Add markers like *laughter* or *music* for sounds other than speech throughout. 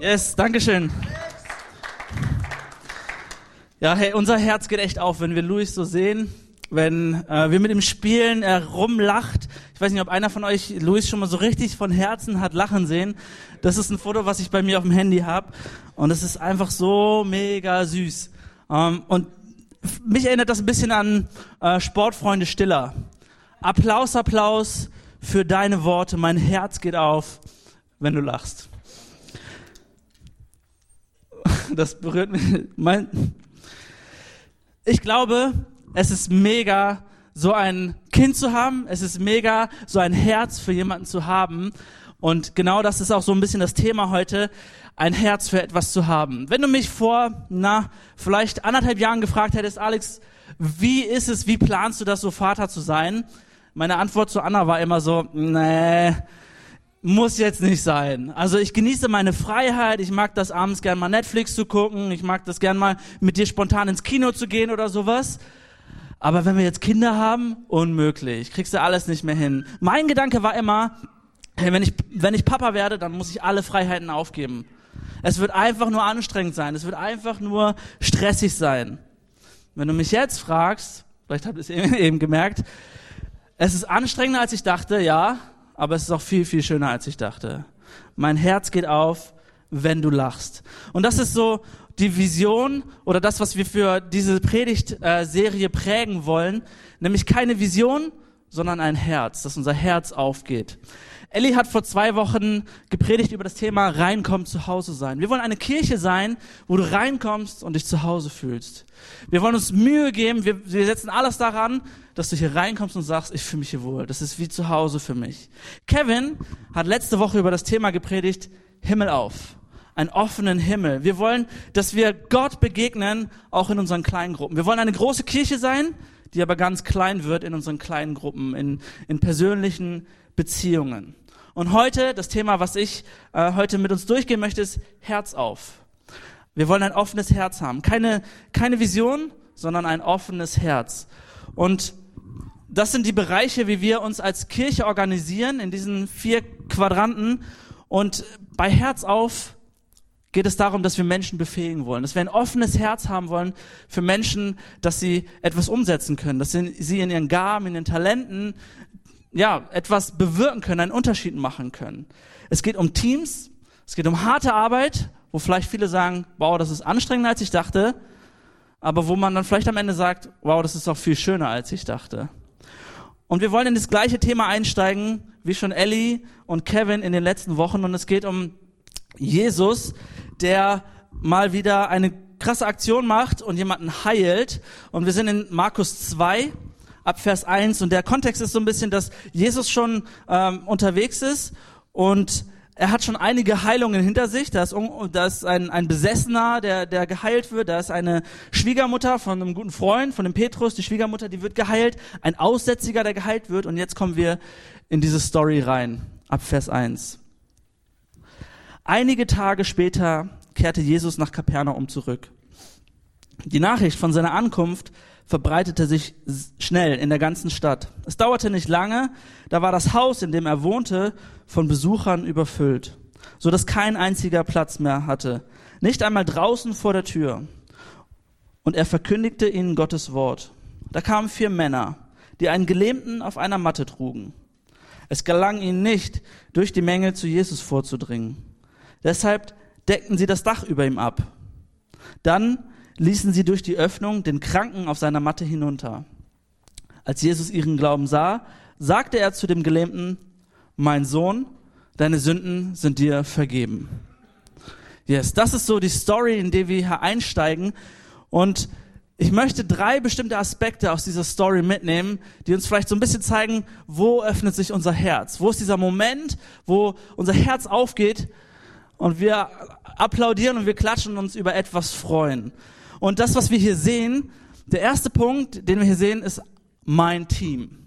Yes, Dankeschön. Ja, hey, unser Herz geht echt auf, wenn wir Luis so sehen, wenn äh, wir mit ihm spielen, er rumlacht. Ich weiß nicht, ob einer von euch Luis schon mal so richtig von Herzen hat lachen sehen. Das ist ein Foto, was ich bei mir auf dem Handy habe und es ist einfach so mega süß. Ähm, und mich erinnert das ein bisschen an äh, Sportfreunde Stiller. Applaus, Applaus für deine Worte. Mein Herz geht auf, wenn du lachst das berührt mich. Mein ich glaube, es ist mega, so ein Kind zu haben. Es ist mega, so ein Herz für jemanden zu haben. Und genau das ist auch so ein bisschen das Thema heute, ein Herz für etwas zu haben. Wenn du mich vor, na, vielleicht anderthalb Jahren gefragt hättest, Alex, wie ist es, wie planst du das, so Vater zu sein? Meine Antwort zu Anna war immer so, nee, muss jetzt nicht sein. Also ich genieße meine Freiheit, ich mag das abends gern mal Netflix zu gucken, ich mag das gern mal mit dir spontan ins Kino zu gehen oder sowas. Aber wenn wir jetzt Kinder haben, unmöglich, kriegst du alles nicht mehr hin. Mein Gedanke war immer, hey, wenn ich, wenn ich Papa werde, dann muss ich alle Freiheiten aufgeben. Es wird einfach nur anstrengend sein, es wird einfach nur stressig sein. Wenn du mich jetzt fragst, vielleicht habt ihr es *laughs* eben gemerkt, es ist anstrengender als ich dachte, ja, aber es ist auch viel, viel schöner, als ich dachte. Mein Herz geht auf, wenn du lachst. Und das ist so die Vision oder das, was wir für diese Predigtserie prägen wollen, nämlich keine Vision, sondern ein Herz, dass unser Herz aufgeht. Ellie hat vor zwei Wochen gepredigt über das Thema reinkommen, zu Hause sein. Wir wollen eine Kirche sein, wo du reinkommst und dich zu Hause fühlst. Wir wollen uns Mühe geben, wir, wir setzen alles daran, dass du hier reinkommst und sagst, ich fühle mich hier wohl. Das ist wie zu Hause für mich. Kevin hat letzte Woche über das Thema gepredigt, Himmel auf. Einen offenen Himmel. Wir wollen, dass wir Gott begegnen, auch in unseren kleinen Gruppen. Wir wollen eine große Kirche sein, die aber ganz klein wird in unseren kleinen Gruppen, in, in persönlichen Beziehungen. Und heute, das Thema, was ich äh, heute mit uns durchgehen möchte, ist Herz auf. Wir wollen ein offenes Herz haben. Keine, keine Vision, sondern ein offenes Herz. Und das sind die Bereiche, wie wir uns als Kirche organisieren, in diesen vier Quadranten. Und bei Herz auf geht es darum, dass wir Menschen befähigen wollen, dass wir ein offenes Herz haben wollen für Menschen, dass sie etwas umsetzen können, dass sie in ihren Gaben, in ihren Talenten, ja, etwas bewirken können, einen Unterschied machen können. Es geht um Teams, es geht um harte Arbeit, wo vielleicht viele sagen, wow, das ist anstrengender als ich dachte, aber wo man dann vielleicht am Ende sagt, wow, das ist auch viel schöner als ich dachte. Und wir wollen in das gleiche Thema einsteigen, wie schon Ellie und Kevin in den letzten Wochen. Und es geht um Jesus, der mal wieder eine krasse Aktion macht und jemanden heilt. Und wir sind in Markus 2 ab Vers 1 und der Kontext ist so ein bisschen, dass Jesus schon ähm, unterwegs ist und er hat schon einige Heilungen hinter sich. Da ist, da ist ein, ein Besessener, der, der geheilt wird. Da ist eine Schwiegermutter von einem guten Freund, von dem Petrus, die Schwiegermutter, die wird geheilt. Ein Aussätziger, der geheilt wird. Und jetzt kommen wir in diese Story rein, ab Vers 1. Einige Tage später kehrte Jesus nach Kapernaum zurück. Die Nachricht von seiner Ankunft verbreitete sich schnell in der ganzen Stadt. Es dauerte nicht lange, da war das Haus, in dem er wohnte, von Besuchern überfüllt, so dass kein einziger Platz mehr hatte, nicht einmal draußen vor der Tür. Und er verkündigte ihnen Gottes Wort. Da kamen vier Männer, die einen Gelähmten auf einer Matte trugen. Es gelang ihnen nicht, durch die Menge zu Jesus vorzudringen. Deshalb deckten sie das Dach über ihm ab. Dann ließen sie durch die Öffnung den Kranken auf seiner Matte hinunter. Als Jesus ihren Glauben sah, sagte er zu dem Gelähmten, mein Sohn, deine Sünden sind dir vergeben. Yes, das ist so die Story, in die wir hier einsteigen. Und ich möchte drei bestimmte Aspekte aus dieser Story mitnehmen, die uns vielleicht so ein bisschen zeigen, wo öffnet sich unser Herz? Wo ist dieser Moment, wo unser Herz aufgeht und wir applaudieren und wir klatschen und uns über etwas freuen. Und das, was wir hier sehen, der erste Punkt, den wir hier sehen, ist mein Team.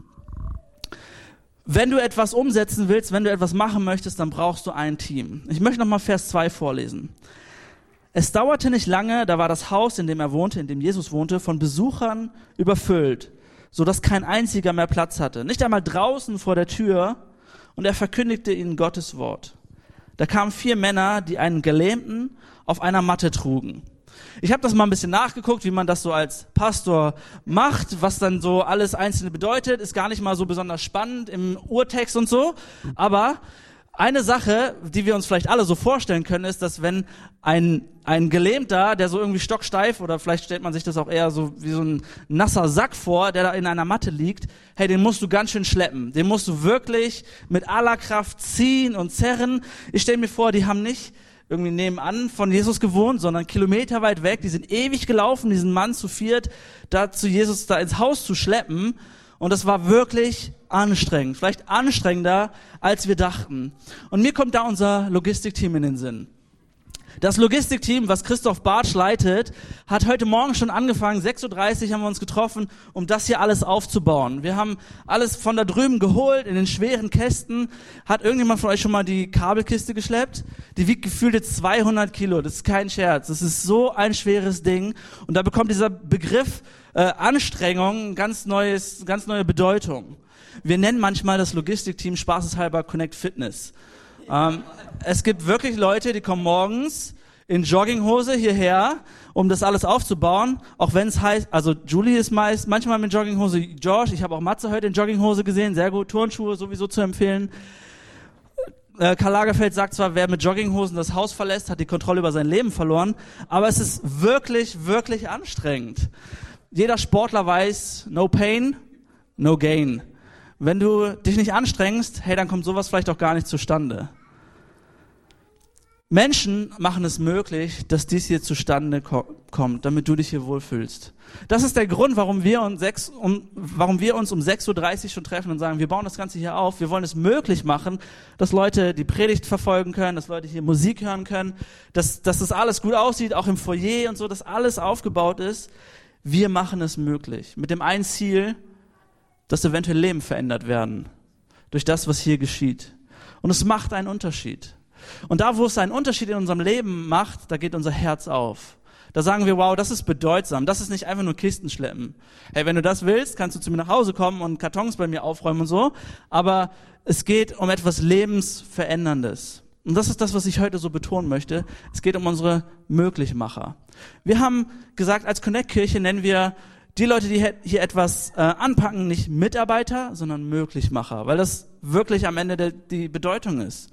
Wenn du etwas umsetzen willst, wenn du etwas machen möchtest, dann brauchst du ein Team. Ich möchte nochmal Vers 2 vorlesen. Es dauerte nicht lange, da war das Haus, in dem er wohnte, in dem Jesus wohnte, von Besuchern überfüllt, so dass kein einziger mehr Platz hatte. Nicht einmal draußen vor der Tür, und er verkündigte ihnen Gottes Wort. Da kamen vier Männer, die einen Gelähmten auf einer Matte trugen. Ich habe das mal ein bisschen nachgeguckt, wie man das so als Pastor macht, was dann so alles Einzelne bedeutet. Ist gar nicht mal so besonders spannend im Urtext und so. Aber eine Sache, die wir uns vielleicht alle so vorstellen können, ist, dass wenn ein, ein Gelähmter, der so irgendwie stocksteif oder vielleicht stellt man sich das auch eher so wie so ein nasser Sack vor, der da in einer Matte liegt, hey, den musst du ganz schön schleppen. Den musst du wirklich mit aller Kraft ziehen und zerren. Ich stelle mir vor, die haben nicht irgendwie nebenan von Jesus gewohnt, sondern kilometerweit weg. Die sind ewig gelaufen, diesen Mann zu viert, da zu Jesus da ins Haus zu schleppen. Und das war wirklich anstrengend, vielleicht anstrengender, als wir dachten. Und mir kommt da unser Logistikteam in den Sinn. Das Logistikteam, was Christoph Bartsch leitet, hat heute Morgen schon angefangen. 6.30 Uhr haben wir uns getroffen, um das hier alles aufzubauen. Wir haben alles von da drüben geholt, in den schweren Kästen. Hat irgendjemand von euch schon mal die Kabelkiste geschleppt? Die wiegt gefühlte 200 Kilo. Das ist kein Scherz. Das ist so ein schweres Ding. Und da bekommt dieser Begriff äh, Anstrengung ganz neues, ganz neue Bedeutung. Wir nennen manchmal das Logistikteam spaßeshalber Connect Fitness. Ähm, es gibt wirklich Leute, die kommen morgens in Jogginghose hierher, um das alles aufzubauen. Auch wenn es heißt, also Julie ist meist manchmal mit Jogginghose, Josh, ich habe auch Matze heute in Jogginghose gesehen, sehr gut, Turnschuhe sowieso zu empfehlen. Äh, Karl Lagerfeld sagt zwar, wer mit Jogginghosen das Haus verlässt, hat die Kontrolle über sein Leben verloren, aber es ist wirklich, wirklich anstrengend. Jeder Sportler weiß, no pain, no gain. Wenn du dich nicht anstrengst, hey, dann kommt sowas vielleicht auch gar nicht zustande. Menschen machen es möglich, dass dies hier zustande ko kommt, damit du dich hier wohlfühlst. Das ist der Grund, warum wir, uns, sechs, um, warum wir uns um 6.30 Uhr schon treffen und sagen, wir bauen das Ganze hier auf. Wir wollen es möglich machen, dass Leute die Predigt verfolgen können, dass Leute hier Musik hören können, dass, dass das alles gut aussieht, auch im Foyer und so, dass alles aufgebaut ist. Wir machen es möglich. Mit dem einen Ziel, dass eventuell Leben verändert werden durch das, was hier geschieht. Und es macht einen Unterschied. Und da, wo es einen Unterschied in unserem Leben macht, da geht unser Herz auf. Da sagen wir, wow, das ist bedeutsam. Das ist nicht einfach nur Kisten schleppen. Hey, wenn du das willst, kannst du zu mir nach Hause kommen und Kartons bei mir aufräumen und so. Aber es geht um etwas Lebensveränderndes. Und das ist das, was ich heute so betonen möchte. Es geht um unsere Möglichmacher. Wir haben gesagt, als Connect-Kirche nennen wir die Leute, die hier etwas äh, anpacken, nicht Mitarbeiter, sondern Möglichmacher, weil das wirklich am Ende die Bedeutung ist.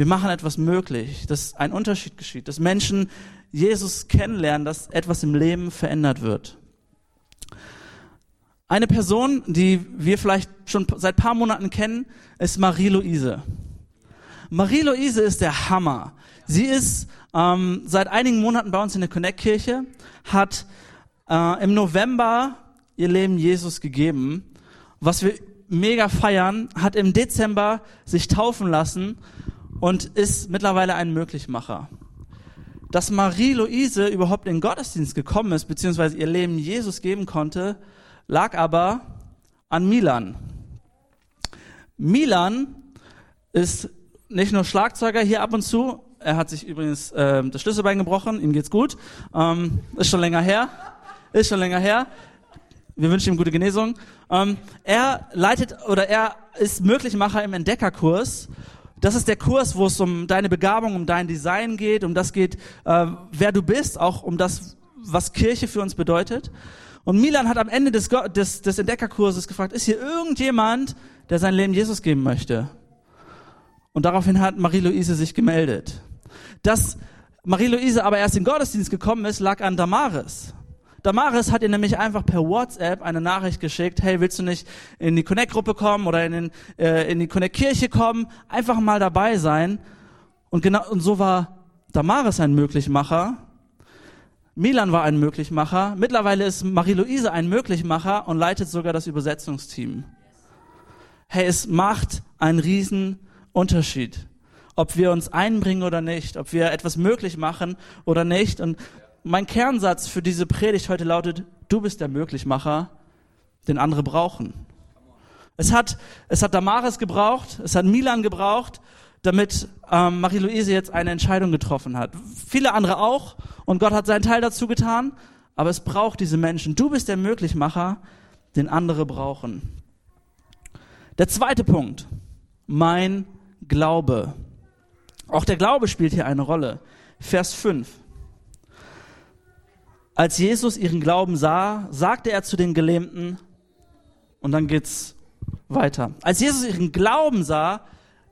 Wir machen etwas möglich, dass ein Unterschied geschieht, dass Menschen Jesus kennenlernen, dass etwas im Leben verändert wird. Eine Person, die wir vielleicht schon seit paar Monaten kennen, ist Marie-Louise. Marie-Louise ist der Hammer. Sie ist ähm, seit einigen Monaten bei uns in der Connect-Kirche, hat äh, im November ihr Leben Jesus gegeben. Was wir mega feiern, hat im Dezember sich taufen lassen und ist mittlerweile ein Möglichmacher. Dass Marie-Louise überhaupt in den Gottesdienst gekommen ist, beziehungsweise ihr Leben Jesus geben konnte, lag aber an Milan. Milan ist nicht nur Schlagzeuger hier ab und zu, er hat sich übrigens äh, das Schlüsselbein gebrochen, ihm geht's gut, ähm, ist schon länger her, ist schon länger her. Wir wünschen ihm gute Genesung. Ähm, er leitet oder er ist Möglichmacher im Entdeckerkurs das ist der Kurs, wo es um deine Begabung, um dein Design geht, um das geht, äh, wer du bist, auch um das, was Kirche für uns bedeutet. Und Milan hat am Ende des, des, des Entdeckerkurses gefragt, ist hier irgendjemand, der sein Leben Jesus geben möchte? Und daraufhin hat Marie-Louise sich gemeldet. Dass Marie-Louise aber erst in den Gottesdienst gekommen ist, lag an Damaris. Damaris hat ihr nämlich einfach per WhatsApp eine Nachricht geschickt, hey, willst du nicht in die Connect-Gruppe kommen oder in, den, äh, in die Connect-Kirche kommen? Einfach mal dabei sein. Und genau, und so war Damaris ein Möglichmacher. Milan war ein Möglichmacher. Mittlerweile ist Marie-Louise ein Möglichmacher und leitet sogar das Übersetzungsteam. Hey, es macht einen riesen Unterschied ob wir uns einbringen oder nicht, ob wir etwas möglich machen oder nicht. Und mein Kernsatz für diese Predigt heute lautet, du bist der Möglichmacher, den andere brauchen. Es hat, es hat Damaris gebraucht, es hat Milan gebraucht, damit ähm, Marie-Louise jetzt eine Entscheidung getroffen hat. Viele andere auch und Gott hat seinen Teil dazu getan, aber es braucht diese Menschen. Du bist der Möglichmacher, den andere brauchen. Der zweite Punkt, mein Glaube. Auch der Glaube spielt hier eine Rolle. Vers 5. Als Jesus ihren Glauben sah, sagte er zu den Gelähmten, und dann geht's weiter. Als Jesus ihren Glauben sah,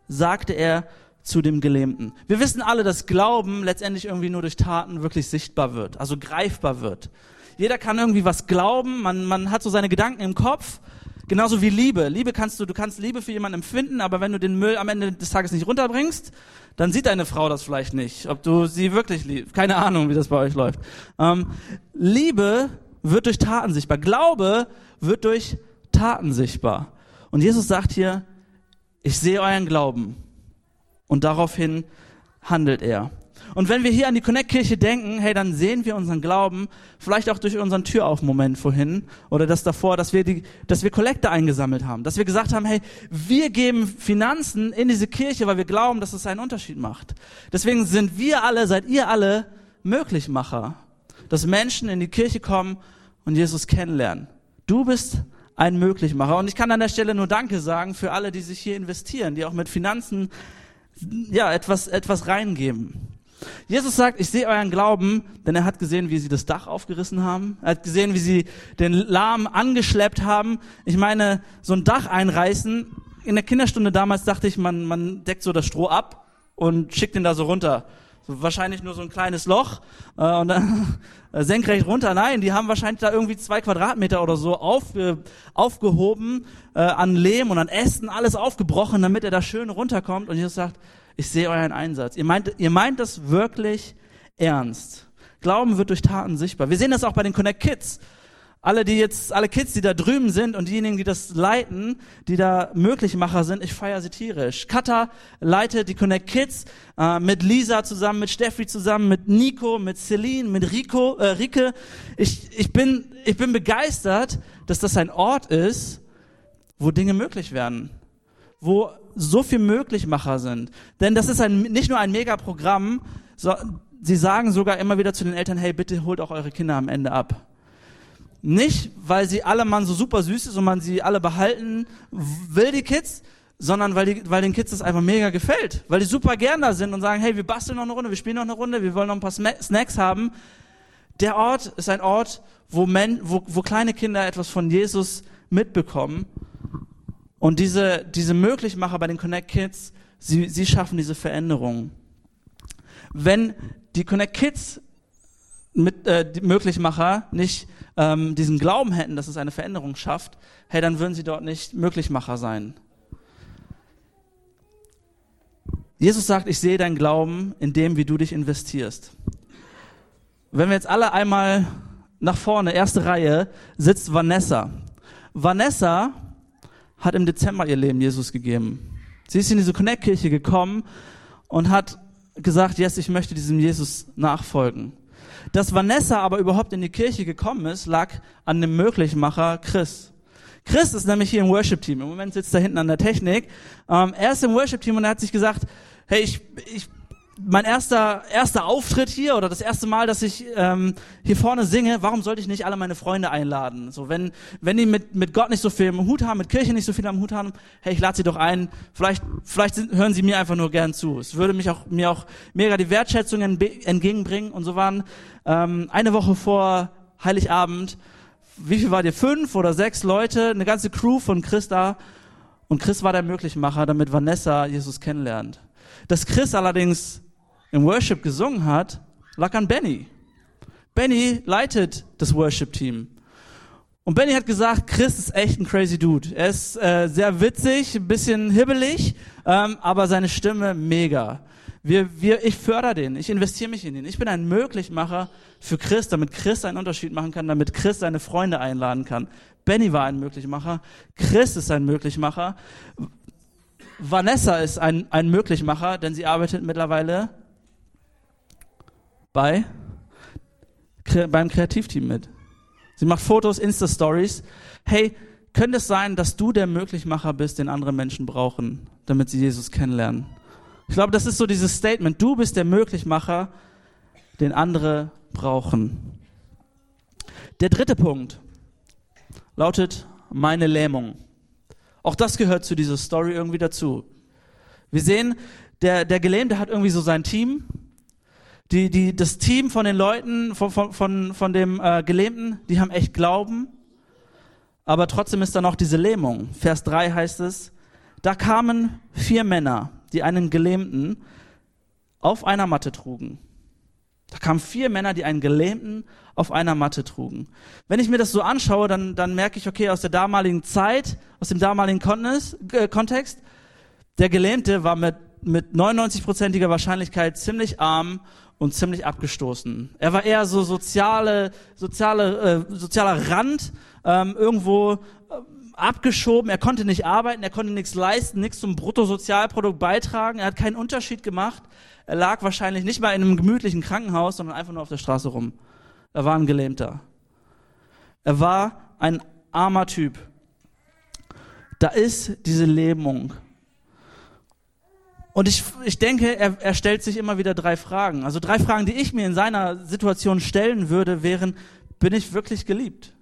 sagte er zu dem Gelähmten. Wir wissen alle, dass Glauben letztendlich irgendwie nur durch Taten wirklich sichtbar wird, also greifbar wird. Jeder kann irgendwie was glauben, man, man hat so seine Gedanken im Kopf, genauso wie Liebe. Liebe kannst du, du kannst Liebe für jemanden empfinden, aber wenn du den Müll am Ende des Tages nicht runterbringst, dann sieht deine Frau das vielleicht nicht, ob du sie wirklich liebst. Keine Ahnung, wie das bei euch läuft. Ähm, Liebe wird durch Taten sichtbar. Glaube wird durch Taten sichtbar. Und Jesus sagt hier, ich sehe euren Glauben. Und daraufhin handelt er. Und wenn wir hier an die Connect-Kirche denken, hey, dann sehen wir unseren Glauben vielleicht auch durch unseren Türauf-Moment vorhin oder das davor, dass wir die, dass wir Kollekte eingesammelt haben, dass wir gesagt haben, hey, wir geben Finanzen in diese Kirche, weil wir glauben, dass es einen Unterschied macht. Deswegen sind wir alle, seid ihr alle Möglichmacher, dass Menschen in die Kirche kommen und Jesus kennenlernen. Du bist ein Möglichmacher. Und ich kann an der Stelle nur Danke sagen für alle, die sich hier investieren, die auch mit Finanzen ja, etwas, etwas reingeben. Jesus sagt, ich sehe euren Glauben, denn er hat gesehen, wie sie das Dach aufgerissen haben. Er hat gesehen, wie sie den Lahm angeschleppt haben. Ich meine, so ein Dach einreißen. In der Kinderstunde damals dachte ich, man, man deckt so das Stroh ab und schickt ihn da so runter. So wahrscheinlich nur so ein kleines Loch äh, und dann *laughs* senkrecht runter. Nein, die haben wahrscheinlich da irgendwie zwei Quadratmeter oder so aufge, aufgehoben äh, an Lehm und an Ästen, alles aufgebrochen, damit er da schön runterkommt. Und Jesus sagt, ich sehe euren Einsatz. Ihr meint, ihr meint das wirklich ernst. Glauben wird durch Taten sichtbar. Wir sehen das auch bei den Connect Kids. Alle, die jetzt, alle Kids, die da drüben sind und diejenigen, die das leiten, die da Möglichmacher sind, ich feiere sie tierisch. Kata leitet die Connect Kids äh, mit Lisa zusammen, mit Steffi zusammen, mit Nico, mit Celine, mit Rico, äh, Rike. Ich, ich, bin, ich bin begeistert, dass das ein Ort ist, wo Dinge möglich werden. Wo so viel Möglichmacher sind. Denn das ist ein, nicht nur ein Megaprogramm, so, sie sagen sogar immer wieder zu den Eltern, hey, bitte holt auch eure Kinder am Ende ab. Nicht, weil sie alle man so super süß ist und man sie alle behalten will, die Kids, sondern weil, die, weil den Kids das einfach mega gefällt. Weil die super gern da sind und sagen, hey, wir basteln noch eine Runde, wir spielen noch eine Runde, wir wollen noch ein paar Snacks haben. Der Ort ist ein Ort, wo, Men, wo, wo kleine Kinder etwas von Jesus mitbekommen und diese, diese Möglichmacher bei den Connect Kids, sie, sie schaffen diese Veränderung. Wenn die Connect Kids mit, äh, die Möglichmacher nicht ähm, diesen Glauben hätten, dass es eine Veränderung schafft, hey, dann würden sie dort nicht Möglichmacher sein. Jesus sagt, ich sehe deinen Glauben in dem, wie du dich investierst. Wenn wir jetzt alle einmal nach vorne, erste Reihe, sitzt Vanessa. Vanessa hat im Dezember ihr Leben Jesus gegeben. Sie ist in diese Connect-Kirche gekommen und hat gesagt, yes, ich möchte diesem Jesus nachfolgen. Dass Vanessa aber überhaupt in die Kirche gekommen ist, lag an dem Möglichmacher Chris. Chris ist nämlich hier im Worship-Team. Im Moment sitzt er hinten an der Technik. Ähm, er ist im Worship-Team und er hat sich gesagt, hey, ich, ich mein erster, erster Auftritt hier oder das erste Mal, dass ich ähm, hier vorne singe, warum sollte ich nicht alle meine Freunde einladen? So, wenn, wenn die mit, mit Gott nicht so viel am Hut haben, mit Kirche nicht so viel am Hut haben, hey, ich lade sie doch ein, vielleicht, vielleicht sind, hören sie mir einfach nur gern zu. Es würde mich auch, mir auch mega die Wertschätzung entgegenbringen. Und so waren ähm, eine Woche vor Heiligabend, wie viel war dir? Fünf oder sechs Leute, eine ganze Crew von Chris da. Und Chris war der Möglichmacher, damit Vanessa Jesus kennenlernt. Dass Chris allerdings im Worship gesungen hat, lag an Benny. Benny leitet das Worship-Team. Und Benny hat gesagt, Chris ist echt ein crazy Dude. Er ist äh, sehr witzig, ein bisschen hibbelig, ähm, aber seine Stimme mega. Wir, wir, ich fördere den, ich investiere mich in ihn. Ich bin ein Möglichmacher für Chris, damit Chris einen Unterschied machen kann, damit Chris seine Freunde einladen kann. Benny war ein Möglichmacher, Chris ist ein Möglichmacher, Vanessa ist ein, ein Möglichmacher, denn sie arbeitet mittlerweile bei, beim Kreativteam mit. Sie macht Fotos, Insta-Stories. Hey, könnte es sein, dass du der Möglichmacher bist, den andere Menschen brauchen, damit sie Jesus kennenlernen? Ich glaube, das ist so dieses Statement. Du bist der Möglichmacher, den andere brauchen. Der dritte Punkt lautet meine Lähmung. Auch das gehört zu dieser Story irgendwie dazu. Wir sehen, der, der Gelähmte hat irgendwie so sein Team. Die, die, das Team von den Leuten, von, von, von, von dem äh, Gelähmten, die haben echt Glauben. Aber trotzdem ist da noch diese Lähmung. Vers 3 heißt es, da kamen vier Männer, die einen Gelähmten auf einer Matte trugen. Da kamen vier Männer, die einen Gelähmten auf einer Matte trugen. Wenn ich mir das so anschaue, dann, dann merke ich, okay, aus der damaligen Zeit, aus dem damaligen äh, Kontext, der Gelähmte war mit, mit 99-prozentiger Wahrscheinlichkeit ziemlich arm und ziemlich abgestoßen. Er war eher so soziale, soziale, äh, sozialer Rand, ähm, irgendwo äh, abgeschoben. Er konnte nicht arbeiten, er konnte nichts leisten, nichts zum Bruttosozialprodukt beitragen. Er hat keinen Unterschied gemacht. Er lag wahrscheinlich nicht mal in einem gemütlichen Krankenhaus, sondern einfach nur auf der Straße rum. Er war ein Gelähmter. Er war ein armer Typ. Da ist diese Lähmung. Und ich, ich denke, er, er stellt sich immer wieder drei Fragen. Also drei Fragen, die ich mir in seiner Situation stellen würde, wären, bin ich wirklich geliebt?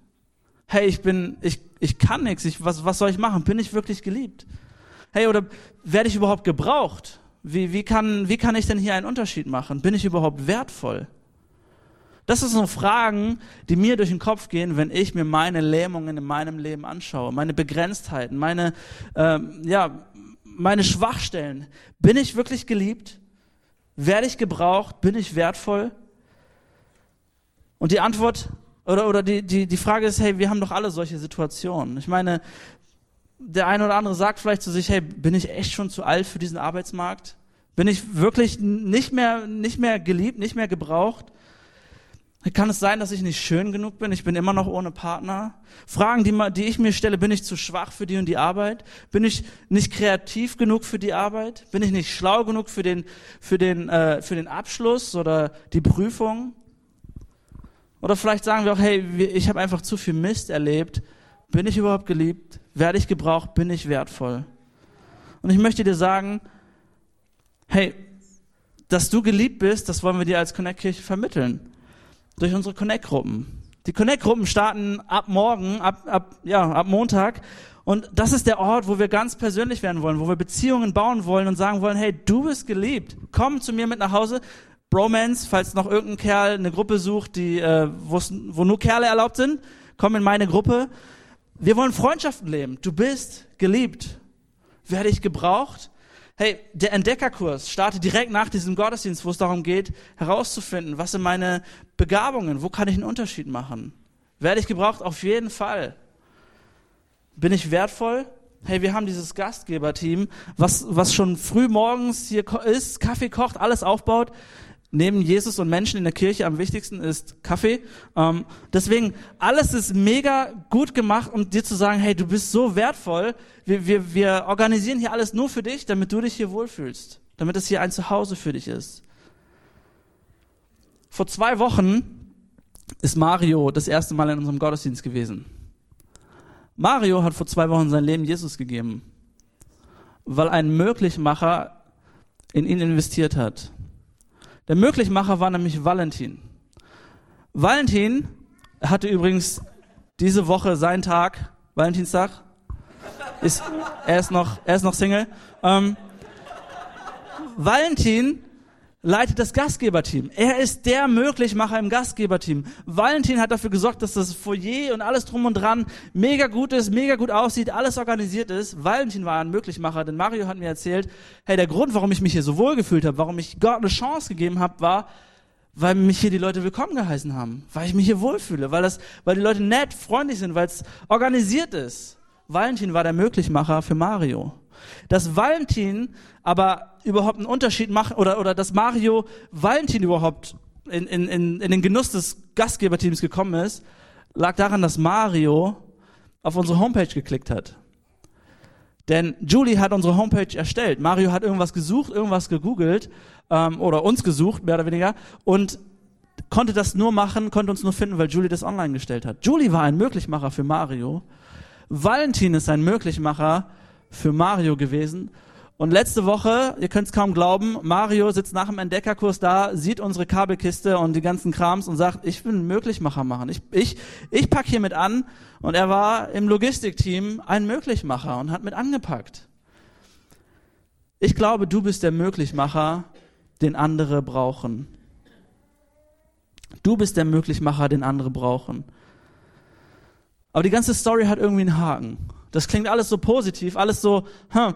Hey, ich bin, ich, ich kann nichts, ich, was, was soll ich machen? Bin ich wirklich geliebt? Hey, oder werde ich überhaupt gebraucht? Wie, wie, kann, wie kann ich denn hier einen Unterschied machen? Bin ich überhaupt wertvoll? Das sind so Fragen, die mir durch den Kopf gehen, wenn ich mir meine Lähmungen in meinem Leben anschaue, meine Begrenztheiten, meine, ähm, ja, meine Schwachstellen. Bin ich wirklich geliebt? Werde ich gebraucht? Bin ich wertvoll? Und die Antwort oder, oder die, die, die Frage ist, hey, wir haben doch alle solche Situationen. Ich meine, der eine oder andere sagt vielleicht zu sich, hey, bin ich echt schon zu alt für diesen Arbeitsmarkt? Bin ich wirklich nicht mehr, nicht mehr geliebt, nicht mehr gebraucht? Kann es sein, dass ich nicht schön genug bin? Ich bin immer noch ohne Partner. Fragen, die, die ich mir stelle, bin ich zu schwach für die und die Arbeit? Bin ich nicht kreativ genug für die Arbeit? Bin ich nicht schlau genug für den, für den, äh, für den Abschluss oder die Prüfung? Oder vielleicht sagen wir auch, hey, ich habe einfach zu viel Mist erlebt. Bin ich überhaupt geliebt? Werde ich gebraucht? Bin ich wertvoll? Und ich möchte dir sagen, hey, dass du geliebt bist, das wollen wir dir als Connect-Kirche vermitteln durch unsere Connect-Gruppen. Die Connect-Gruppen starten ab morgen, ab, ab, ja, ab Montag. Und das ist der Ort, wo wir ganz persönlich werden wollen, wo wir Beziehungen bauen wollen und sagen wollen, hey, du bist geliebt. Komm zu mir mit nach Hause. Bromance, falls noch irgendein Kerl eine Gruppe sucht, die, äh, wo nur Kerle erlaubt sind, komm in meine Gruppe. Wir wollen Freundschaften leben. Du bist geliebt. Werde ich gebraucht? Hey, der Entdeckerkurs startet direkt nach diesem Gottesdienst, wo es darum geht, herauszufinden, was sind meine Begabungen, wo kann ich einen Unterschied machen? Werde ich gebraucht? Auf jeden Fall. Bin ich wertvoll? Hey, wir haben dieses Gastgeberteam, was, was schon früh morgens hier ist, Kaffee kocht, alles aufbaut neben Jesus und Menschen in der Kirche am wichtigsten ist Kaffee. Ähm, deswegen, alles ist mega gut gemacht, um dir zu sagen, hey, du bist so wertvoll. Wir, wir, wir organisieren hier alles nur für dich, damit du dich hier wohlfühlst. Damit es hier ein Zuhause für dich ist. Vor zwei Wochen ist Mario das erste Mal in unserem Gottesdienst gewesen. Mario hat vor zwei Wochen sein Leben Jesus gegeben, weil ein Möglichmacher in ihn investiert hat. Der Möglichmacher war nämlich Valentin. Valentin hatte übrigens diese Woche seinen Tag, Valentinstag. Ist, er, ist noch, er ist noch Single. Ähm, Valentin leitet das Gastgeberteam. Er ist der Möglichmacher im Gastgeberteam. Valentin hat dafür gesorgt, dass das Foyer und alles drum und dran mega gut ist, mega gut aussieht, alles organisiert ist. Valentin war ein Möglichmacher, denn Mario hat mir erzählt, hey, der Grund, warum ich mich hier so wohl gefühlt habe, warum ich Gott eine Chance gegeben habe, war, weil mich hier die Leute willkommen geheißen haben, weil ich mich hier wohlfühle, weil das, weil die Leute nett, freundlich sind, weil es organisiert ist. Valentin war der Möglichmacher für Mario. Dass Valentin aber überhaupt einen Unterschied macht oder, oder dass Mario Valentin überhaupt in, in, in, in den Genuss des Gastgeberteams gekommen ist, lag daran, dass Mario auf unsere Homepage geklickt hat. Denn Julie hat unsere Homepage erstellt. Mario hat irgendwas gesucht, irgendwas gegoogelt ähm, oder uns gesucht, mehr oder weniger, und konnte das nur machen, konnte uns nur finden, weil Julie das online gestellt hat. Julie war ein Möglichmacher für Mario. Valentin ist ein Möglichmacher für Mario gewesen. Und letzte Woche, ihr könnt es kaum glauben, Mario sitzt nach dem Entdeckerkurs da, sieht unsere Kabelkiste und die ganzen Krams und sagt, ich will einen Möglichmacher machen. Ich, ich, ich pack hier mit an. Und er war im Logistikteam ein Möglichmacher und hat mit angepackt. Ich glaube, du bist der Möglichmacher, den andere brauchen. Du bist der Möglichmacher, den andere brauchen. Aber die ganze Story hat irgendwie einen Haken. Das klingt alles so positiv, alles so, hm,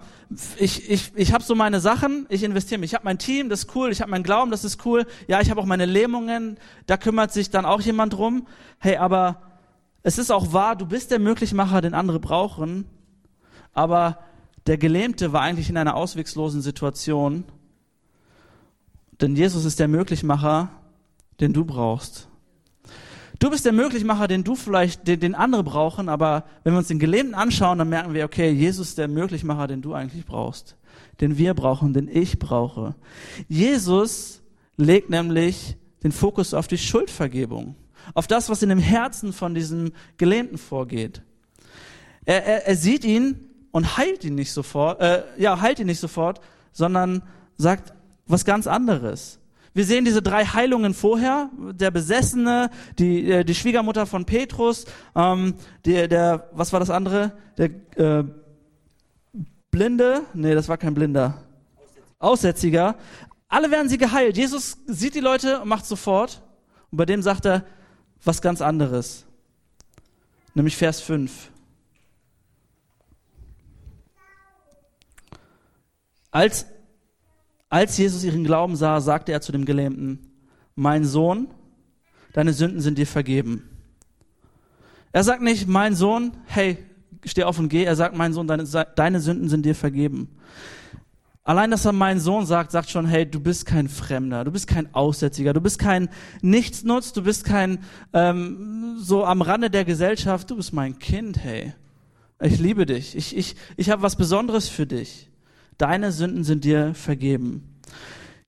ich, ich, ich habe so meine Sachen, ich investiere mich. Ich habe mein Team, das ist cool, ich habe meinen Glauben, das ist cool. Ja, ich habe auch meine Lähmungen, da kümmert sich dann auch jemand drum. Hey, aber es ist auch wahr, du bist der Möglichmacher, den andere brauchen. Aber der Gelähmte war eigentlich in einer auswegslosen Situation. Denn Jesus ist der Möglichmacher, den du brauchst. Du bist der Möglichmacher, den du vielleicht, den, den andere brauchen, aber wenn wir uns den Gelähmten anschauen, dann merken wir, okay, Jesus ist der Möglichmacher, den du eigentlich brauchst, den wir brauchen, den ich brauche. Jesus legt nämlich den Fokus auf die Schuldvergebung, auf das, was in dem Herzen von diesem Gelähmten vorgeht. Er, er, er sieht ihn und heilt ihn nicht sofort, äh, ja, heilt ihn nicht sofort, sondern sagt was ganz anderes. Wir sehen diese drei Heilungen vorher. Der Besessene, die, äh, die Schwiegermutter von Petrus, ähm, der, der, was war das andere? Der äh, Blinde, nee, das war kein Blinder. Aussätziger. Alle werden sie geheilt. Jesus sieht die Leute und macht sofort. Und bei dem sagt er was ganz anderes. Nämlich Vers 5. Als als Jesus ihren Glauben sah, sagte er zu dem Gelähmten, mein Sohn, deine Sünden sind dir vergeben. Er sagt nicht, mein Sohn, hey, steh auf und geh. Er sagt, mein Sohn, deine, deine Sünden sind dir vergeben. Allein, dass er mein Sohn sagt, sagt schon, hey, du bist kein Fremder, du bist kein Aussätziger, du bist kein Nichtsnutz, du bist kein ähm, so am Rande der Gesellschaft, du bist mein Kind, hey. Ich liebe dich, ich, ich, ich habe was Besonderes für dich deine Sünden sind dir vergeben.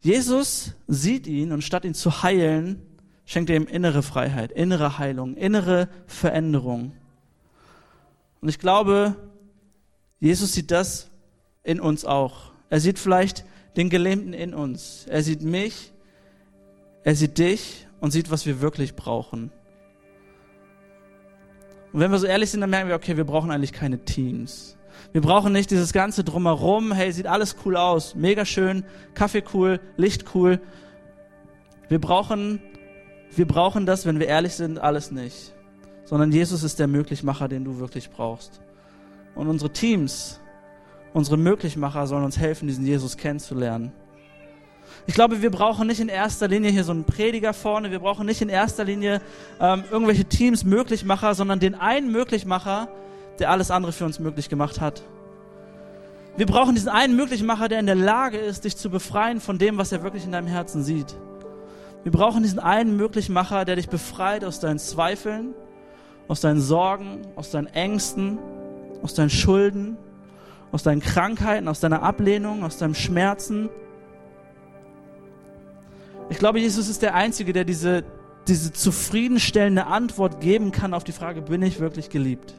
Jesus sieht ihn und statt ihn zu heilen, schenkt er ihm innere Freiheit, innere Heilung, innere Veränderung. Und ich glaube, Jesus sieht das in uns auch. Er sieht vielleicht den Gelähmten in uns. Er sieht mich, er sieht dich und sieht, was wir wirklich brauchen. Und wenn wir so ehrlich sind, dann merken wir, okay, wir brauchen eigentlich keine Teams. Wir brauchen nicht dieses ganze drumherum. Hey, sieht alles cool aus. Mega schön. Kaffee cool. Licht cool. Wir brauchen, wir brauchen das, wenn wir ehrlich sind, alles nicht. Sondern Jesus ist der Möglichmacher, den du wirklich brauchst. Und unsere Teams, unsere Möglichmacher sollen uns helfen, diesen Jesus kennenzulernen. Ich glaube, wir brauchen nicht in erster Linie hier so einen Prediger vorne, wir brauchen nicht in erster Linie ähm, irgendwelche Teams Möglichmacher, sondern den einen Möglichmacher, der alles andere für uns möglich gemacht hat. Wir brauchen diesen einen Möglichmacher, der in der Lage ist, dich zu befreien von dem, was er wirklich in deinem Herzen sieht. Wir brauchen diesen einen Möglichmacher, der dich befreit aus deinen Zweifeln, aus deinen Sorgen, aus deinen Ängsten, aus deinen Schulden, aus deinen Krankheiten, aus deiner Ablehnung, aus deinem Schmerzen. Ich glaube, Jesus ist der Einzige, der diese, diese zufriedenstellende Antwort geben kann auf die Frage, bin ich wirklich geliebt?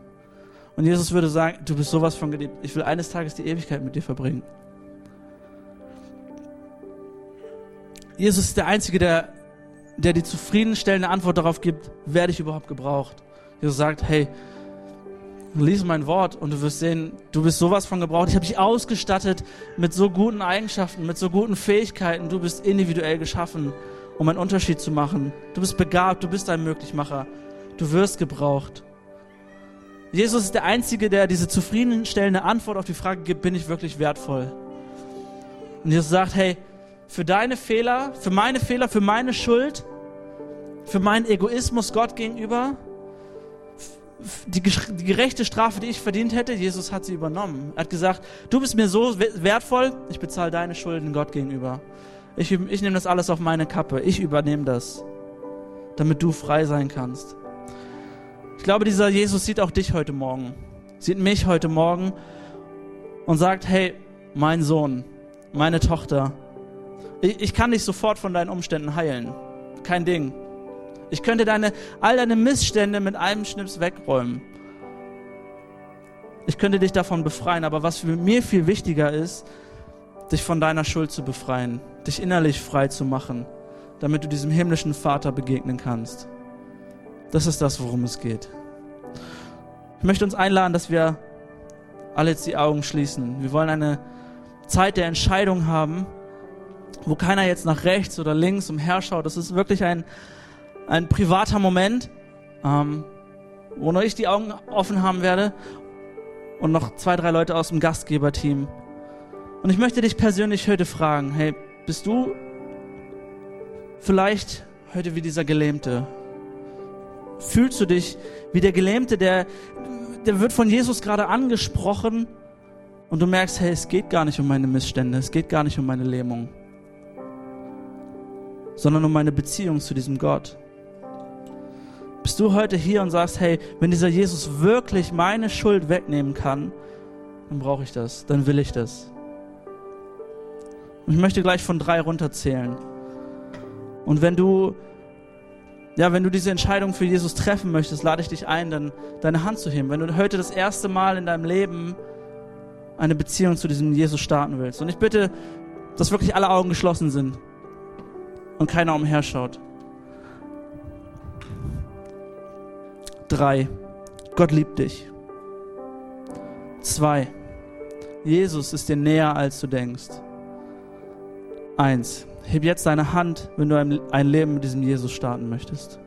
Und Jesus würde sagen, du bist sowas von geliebt. Ich will eines Tages die Ewigkeit mit dir verbringen. Jesus ist der Einzige, der, der die zufriedenstellende Antwort darauf gibt, werde ich überhaupt gebraucht. Jesus sagt, hey, lies mein Wort und du wirst sehen, du bist sowas von gebraucht. Ich habe dich ausgestattet mit so guten Eigenschaften, mit so guten Fähigkeiten. Du bist individuell geschaffen, um einen Unterschied zu machen. Du bist begabt, du bist ein Möglichmacher. Du wirst gebraucht. Jesus ist der Einzige, der diese zufriedenstellende Antwort auf die Frage gibt, bin ich wirklich wertvoll? Und Jesus sagt, hey, für deine Fehler, für meine Fehler, für meine Schuld, für meinen Egoismus Gott gegenüber, die, gerechte Strafe, die ich verdient hätte, Jesus hat sie übernommen. Er hat gesagt, du bist mir so wertvoll, ich bezahle deine Schulden Gott gegenüber. Ich, ich nehme das alles auf meine Kappe, ich übernehme das, damit du frei sein kannst. Ich glaube, dieser Jesus sieht auch dich heute Morgen, sieht mich heute Morgen und sagt, hey, mein Sohn, meine Tochter, ich, ich kann dich sofort von deinen Umständen heilen. Kein Ding. Ich könnte deine, all deine Missstände mit einem Schnips wegräumen. Ich könnte dich davon befreien, aber was für mir viel wichtiger ist, dich von deiner Schuld zu befreien, dich innerlich frei zu machen, damit du diesem himmlischen Vater begegnen kannst. Das ist das, worum es geht. Ich möchte uns einladen, dass wir alle jetzt die Augen schließen. Wir wollen eine Zeit der Entscheidung haben, wo keiner jetzt nach rechts oder links umherschaut. Das ist wirklich ein, ein privater Moment, ähm, wo nur ich die Augen offen haben werde und noch zwei, drei Leute aus dem Gastgeberteam. Und ich möchte dich persönlich heute fragen, hey, bist du vielleicht heute wie dieser Gelähmte? Fühlst du dich wie der Gelähmte, der, der wird von Jesus gerade angesprochen und du merkst, hey, es geht gar nicht um meine Missstände, es geht gar nicht um meine Lähmung, sondern um meine Beziehung zu diesem Gott. Bist du heute hier und sagst, hey, wenn dieser Jesus wirklich meine Schuld wegnehmen kann, dann brauche ich das, dann will ich das. Und ich möchte gleich von drei runterzählen. Und wenn du, ja, wenn du diese Entscheidung für Jesus treffen möchtest, lade ich dich ein, dann deine Hand zu heben. Wenn du heute das erste Mal in deinem Leben eine Beziehung zu diesem Jesus starten willst. Und ich bitte, dass wirklich alle Augen geschlossen sind und keiner umherschaut. Drei, Gott liebt dich. Zwei, Jesus ist dir näher, als du denkst. Eins, heb jetzt deine Hand, wenn du ein, Leben mit diesem Jesus starten möchtest.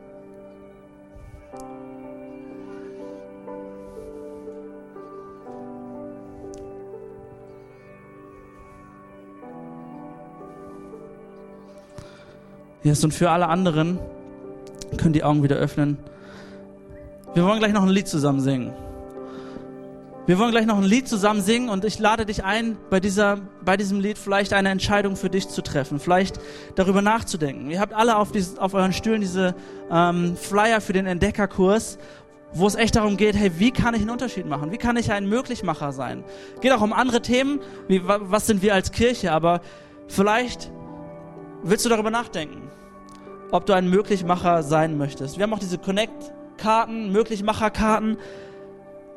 Yes, und für alle anderen könnt die Augen wieder öffnen. Wir wollen gleich noch ein Lied zusammen singen. Wir wollen gleich noch ein Lied zusammen singen und ich lade dich ein, bei, dieser, bei diesem Lied vielleicht eine Entscheidung für dich zu treffen, vielleicht darüber nachzudenken. Ihr habt alle auf, dieses, auf euren Stühlen diese ähm, Flyer für den Entdeckerkurs, wo es echt darum geht, hey, wie kann ich einen Unterschied machen? Wie kann ich ein Möglichmacher sein? Geht auch um andere Themen, wie was sind wir als Kirche, aber vielleicht willst du darüber nachdenken, ob du ein Möglichmacher sein möchtest. Wir haben auch diese Connect Karten, Möglichmacherkarten.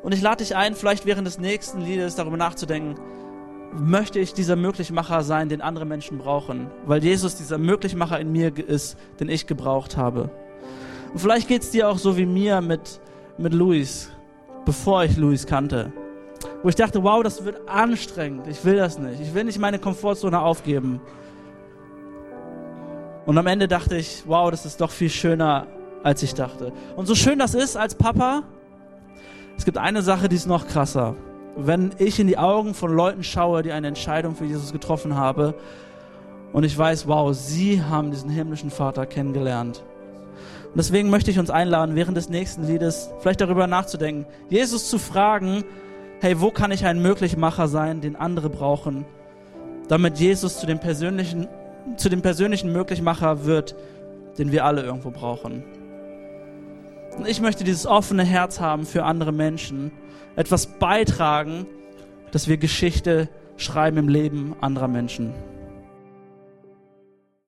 Und ich lade dich ein, vielleicht während des nächsten Liedes darüber nachzudenken, möchte ich dieser Möglichmacher sein, den andere Menschen brauchen, weil Jesus dieser Möglichmacher in mir ist, den ich gebraucht habe. Und vielleicht geht es dir auch so wie mir mit, mit Luis, bevor ich Luis kannte. Wo ich dachte, wow, das wird anstrengend. Ich will das nicht. Ich will nicht meine Komfortzone aufgeben. Und am Ende dachte ich, wow, das ist doch viel schöner, als ich dachte. Und so schön das ist als Papa, es gibt eine Sache, die ist noch krasser. Wenn ich in die Augen von Leuten schaue, die eine Entscheidung für Jesus getroffen haben und ich weiß, wow, sie haben diesen himmlischen Vater kennengelernt. Und deswegen möchte ich uns einladen, während des nächsten Liedes vielleicht darüber nachzudenken, Jesus zu fragen, hey, wo kann ich ein Möglichmacher sein, den andere brauchen, damit Jesus zu dem persönlichen, zu dem persönlichen Möglichmacher wird, den wir alle irgendwo brauchen. Und ich möchte dieses offene Herz haben für andere Menschen, etwas beitragen, dass wir Geschichte schreiben im Leben anderer Menschen.